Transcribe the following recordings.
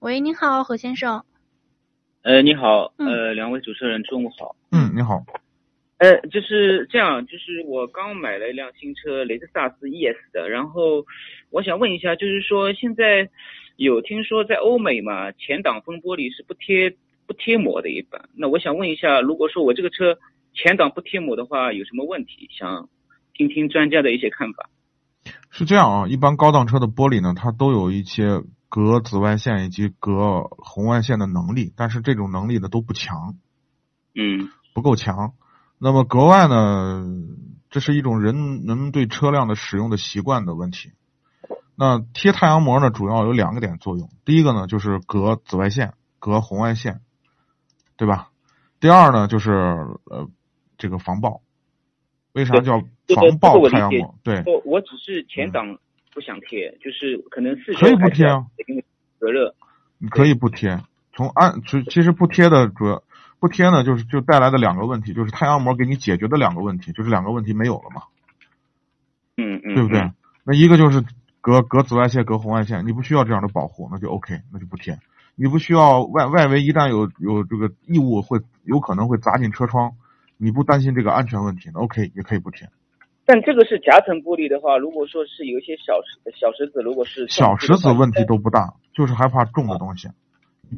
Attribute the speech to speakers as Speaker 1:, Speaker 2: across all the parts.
Speaker 1: 喂，您好，何先生。
Speaker 2: 呃，你好，
Speaker 1: 嗯
Speaker 2: 呃，两位主持人中午好。
Speaker 3: 嗯，你好，
Speaker 2: 呃，就是这样，就是我刚买了一辆新车，雷克萨斯 ES 的，然后我想问一下，就是说现在有听说在欧美嘛，前挡风玻璃是不贴不贴膜的一般，那我想问一下，如果说我这个车前挡不贴膜的话，有什么问题？想听听专家的一些看法。
Speaker 3: 是这样啊，一般高档车的玻璃呢，它都有一些隔紫外线以及隔红外线的能力，但是这种能力呢都不强，
Speaker 2: 嗯
Speaker 3: 不够强。那么格外呢，这是一种人人们对车辆的使用的习惯的问题。那贴太阳膜呢，主要有两个点作用。第一个呢，就是隔紫外线、隔红外线，对吧？第二呢，就是呃，这个防爆。为啥叫防爆太阳膜？对，
Speaker 2: 我我只是前挡不想贴，就是可能四周
Speaker 3: 可以不贴啊。你可以不贴。从安其其实不贴的主要不贴呢，就是就带来的两个问题，就是太阳膜给你解决的两个问题，就是两个问题没有了嘛，
Speaker 2: 嗯嗯，
Speaker 3: 对不对？
Speaker 2: 嗯
Speaker 3: 那一个就是隔隔紫外线、隔红外线，你不需要这样的保护，那就 OK，那就不贴。你不需要外外围一旦有有这个异物会有可能会砸进车窗，你不担心这个安全问题，那 OK 也可以不贴。
Speaker 2: 但这个是夹层玻璃的话，如果说是有一些小石小石子，如果是
Speaker 3: 小石子问题都不大，就是害怕重的东西。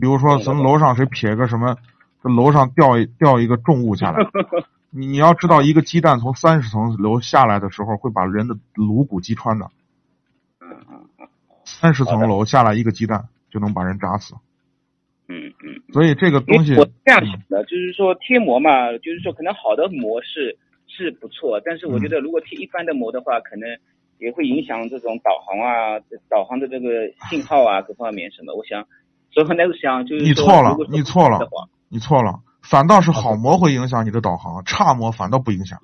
Speaker 3: 比如说咱楼上谁撇个什么，这楼上掉一掉一个重物下来，你你要知道，一个鸡蛋从三十层楼下来的时候，会把人的颅骨击穿的。
Speaker 2: 嗯嗯嗯
Speaker 3: 三十层楼下来一个鸡蛋就能把人砸死，
Speaker 2: 嗯嗯，
Speaker 3: 所以这个东西
Speaker 2: 我这样想的，就是说贴膜嘛，就是说可能好的膜是是不错，但是我觉
Speaker 3: 嗯
Speaker 2: 得如果贴一般的膜的话，可能也会影响这种导航啊、导航的这个信号啊各方面什么。我想，所以我那时候想就是
Speaker 3: 你错了你错了，你错了，反倒是好膜会影响你的导航，差膜反倒不影响。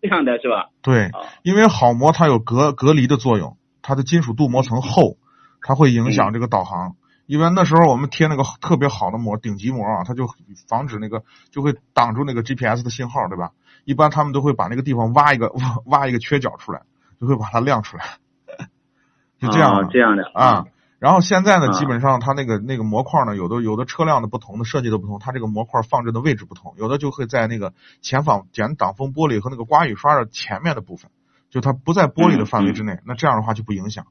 Speaker 2: 这样的是吧？
Speaker 3: 对，
Speaker 2: 啊，
Speaker 3: 因为好膜它有隔隔离的作用，它的金属镀膜层厚，它会影响这个导航。一般那时候我们贴那个特别好的膜，顶级膜啊，它就防止那个就会挡住那个 GPS 的信号，对吧？一般他们都会把那个地方挖一个挖 挖一个缺角出来，就会把它亮出来，是这样的
Speaker 2: 啊这样的
Speaker 3: 啊。然后现在呢，
Speaker 2: 啊
Speaker 3: 基本上它那个那个模块呢，有的有的车辆的不同的设计的不同，它这个模块放置的位置不同，有的就会在那个前挡前挡风玻璃和那个刮雨刷的前面的部分，就它不在玻璃的范围之内，那这样的话就不影响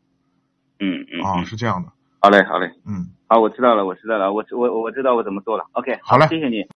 Speaker 2: 嗯嗯
Speaker 3: 啊，
Speaker 2: 嗯
Speaker 3: 是这样的，
Speaker 2: 好嘞好嘞，
Speaker 3: 嗯。
Speaker 2: 好，我知道了我知道了，我我我知道我怎么做了。OK，
Speaker 3: 好嘞
Speaker 2: 谢谢你。